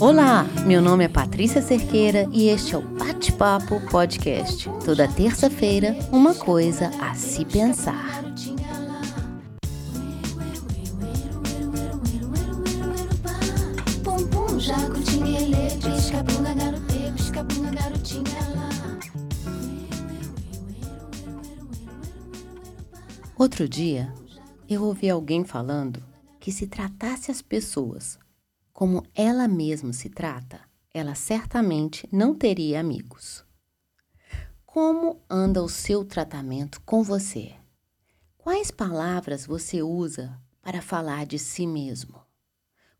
Olá, meu nome é Patrícia Cerqueira e este é o Bate-Papo Podcast. Toda terça-feira, uma coisa a se pensar. Outro dia, eu ouvi alguém falando que se tratasse as pessoas como ela mesma se trata, ela certamente não teria amigos. Como anda o seu tratamento com você? Quais palavras você usa para falar de si mesmo?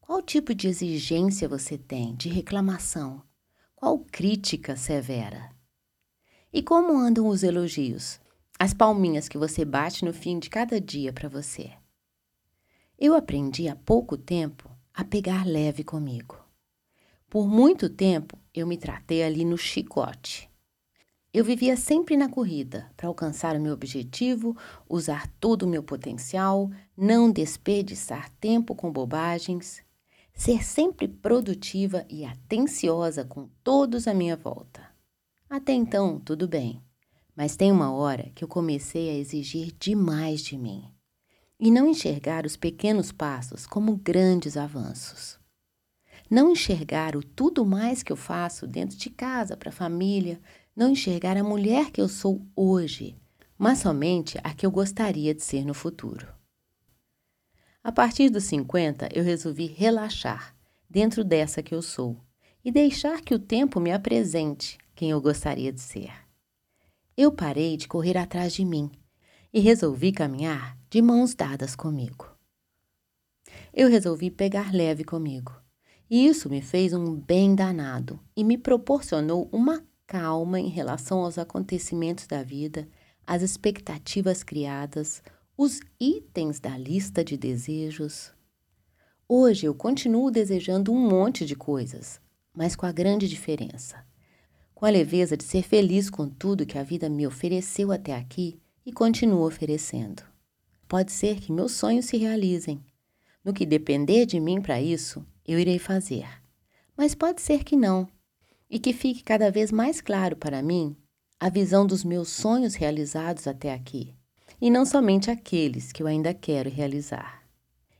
Qual tipo de exigência você tem, de reclamação? Qual crítica severa? E como andam os elogios? As palminhas que você bate no fim de cada dia para você? Eu aprendi há pouco tempo a pegar leve comigo. Por muito tempo eu me tratei ali no chicote. Eu vivia sempre na corrida para alcançar o meu objetivo, usar todo o meu potencial, não desperdiçar tempo com bobagens, ser sempre produtiva e atenciosa com todos à minha volta. Até então, tudo bem, mas tem uma hora que eu comecei a exigir demais de mim e não enxergar os pequenos passos como grandes avanços. Não enxergar o tudo mais que eu faço dentro de casa, para a família, não enxergar a mulher que eu sou hoje, mas somente a que eu gostaria de ser no futuro. A partir dos 50, eu resolvi relaxar dentro dessa que eu sou e deixar que o tempo me apresente quem eu gostaria de ser. Eu parei de correr atrás de mim e resolvi caminhar de mãos dadas comigo. Eu resolvi pegar leve comigo, e isso me fez um bem danado e me proporcionou uma calma em relação aos acontecimentos da vida, às expectativas criadas, os itens da lista de desejos. Hoje eu continuo desejando um monte de coisas, mas com a grande diferença. Com a leveza de ser feliz com tudo que a vida me ofereceu até aqui e continua oferecendo. Pode ser que meus sonhos se realizem. No que depender de mim para isso, eu irei fazer. Mas pode ser que não, e que fique cada vez mais claro para mim a visão dos meus sonhos realizados até aqui, e não somente aqueles que eu ainda quero realizar.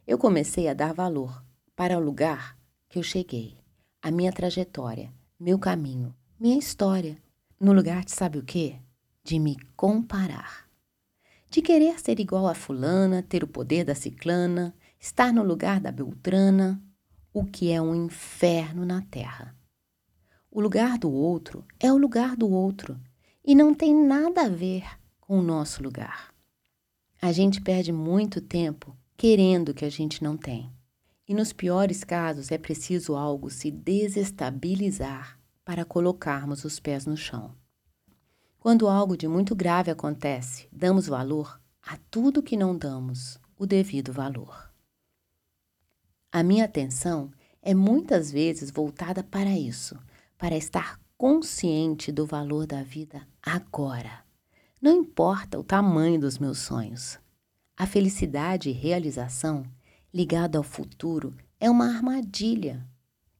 Eu comecei a dar valor para o lugar que eu cheguei, a minha trajetória, meu caminho, minha história, no lugar de sabe o quê? De me comparar de querer ser igual a fulana, ter o poder da ciclana, estar no lugar da beltrana, o que é um inferno na terra. O lugar do outro é o lugar do outro e não tem nada a ver com o nosso lugar. A gente perde muito tempo querendo o que a gente não tem. E nos piores casos é preciso algo se desestabilizar para colocarmos os pés no chão. Quando algo de muito grave acontece, damos valor a tudo que não damos o devido valor. A minha atenção é muitas vezes voltada para isso, para estar consciente do valor da vida agora. Não importa o tamanho dos meus sonhos. A felicidade e realização ligada ao futuro é uma armadilha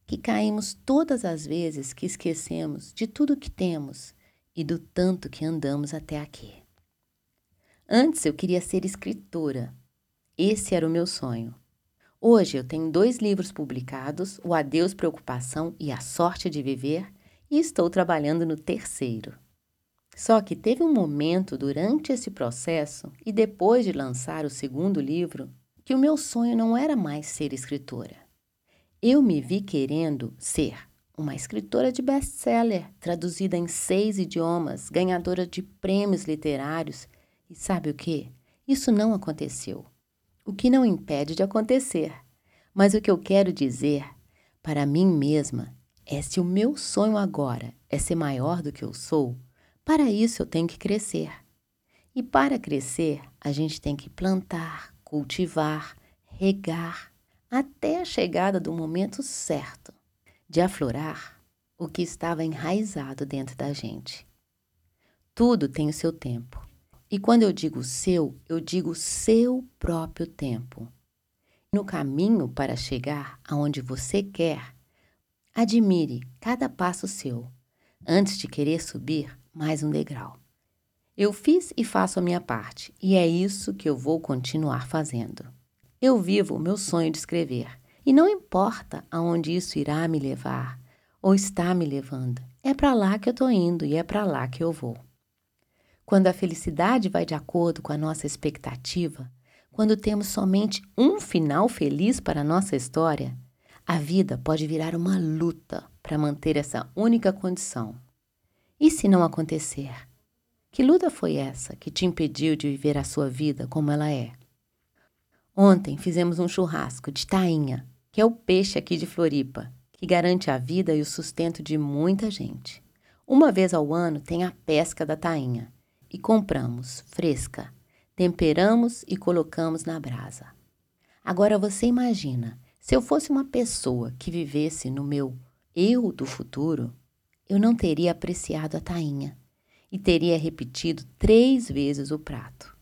que caímos todas as vezes que esquecemos de tudo que temos e do tanto que andamos até aqui. Antes eu queria ser escritora. Esse era o meu sonho. Hoje eu tenho dois livros publicados, O Adeus Preocupação e A Sorte de Viver, e estou trabalhando no terceiro. Só que teve um momento durante esse processo e depois de lançar o segundo livro que o meu sonho não era mais ser escritora. Eu me vi querendo ser uma escritora de best-seller, traduzida em seis idiomas, ganhadora de prêmios literários. E sabe o que? Isso não aconteceu. O que não impede de acontecer. Mas o que eu quero dizer para mim mesma é se o meu sonho agora é ser maior do que eu sou, para isso eu tenho que crescer. E para crescer, a gente tem que plantar, cultivar, regar, até a chegada do momento certo de aflorar o que estava enraizado dentro da gente. Tudo tem o seu tempo. E quando eu digo seu, eu digo seu próprio tempo. No caminho para chegar aonde você quer, admire cada passo seu, antes de querer subir mais um degrau. Eu fiz e faço a minha parte, e é isso que eu vou continuar fazendo. Eu vivo o meu sonho de escrever, e não importa aonde isso irá me levar ou está me levando, é para lá que eu estou indo e é para lá que eu vou. Quando a felicidade vai de acordo com a nossa expectativa, quando temos somente um final feliz para a nossa história, a vida pode virar uma luta para manter essa única condição. E se não acontecer? Que luta foi essa que te impediu de viver a sua vida como ela é? Ontem fizemos um churrasco de tainha, que é o peixe aqui de Floripa, que garante a vida e o sustento de muita gente. Uma vez ao ano tem a pesca da tainha e compramos fresca, temperamos e colocamos na brasa. Agora você imagina, se eu fosse uma pessoa que vivesse no meu eu do futuro, eu não teria apreciado a tainha e teria repetido três vezes o prato,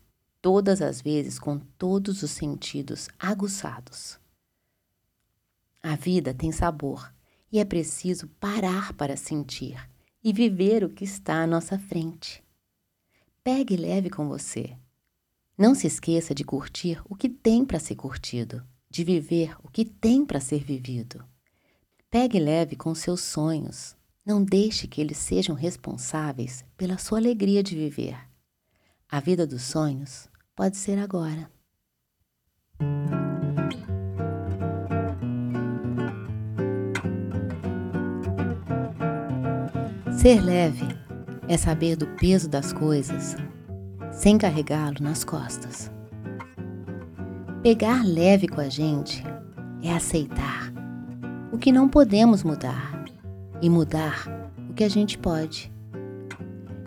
todas as vezes com todos os sentidos aguçados. A vida tem sabor e é preciso parar para sentir e viver o que está à nossa frente. Pegue leve com você. Não se esqueça de curtir o que tem para ser curtido, de viver o que tem para ser vivido. Pegue leve com seus sonhos. Não deixe que eles sejam responsáveis pela sua alegria de viver. A vida dos sonhos pode ser agora. Ser leve é saber do peso das coisas sem carregá-lo nas costas. Pegar leve com a gente é aceitar o que não podemos mudar e mudar o que a gente pode.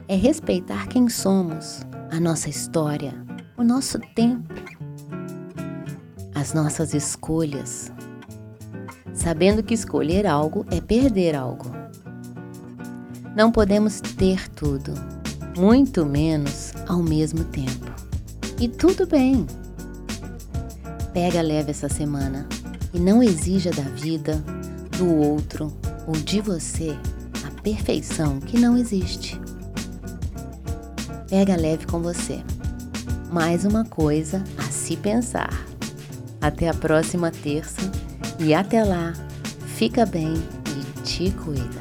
É respeitar quem somos, a nossa história, o nosso tempo, as nossas escolhas, sabendo que escolher algo é perder algo não podemos ter tudo, muito menos ao mesmo tempo. E tudo bem. Pega leve essa semana e não exija da vida, do outro ou de você a perfeição que não existe. Pega leve com você. Mais uma coisa a se pensar. Até a próxima terça e até lá, fica bem e te cuida.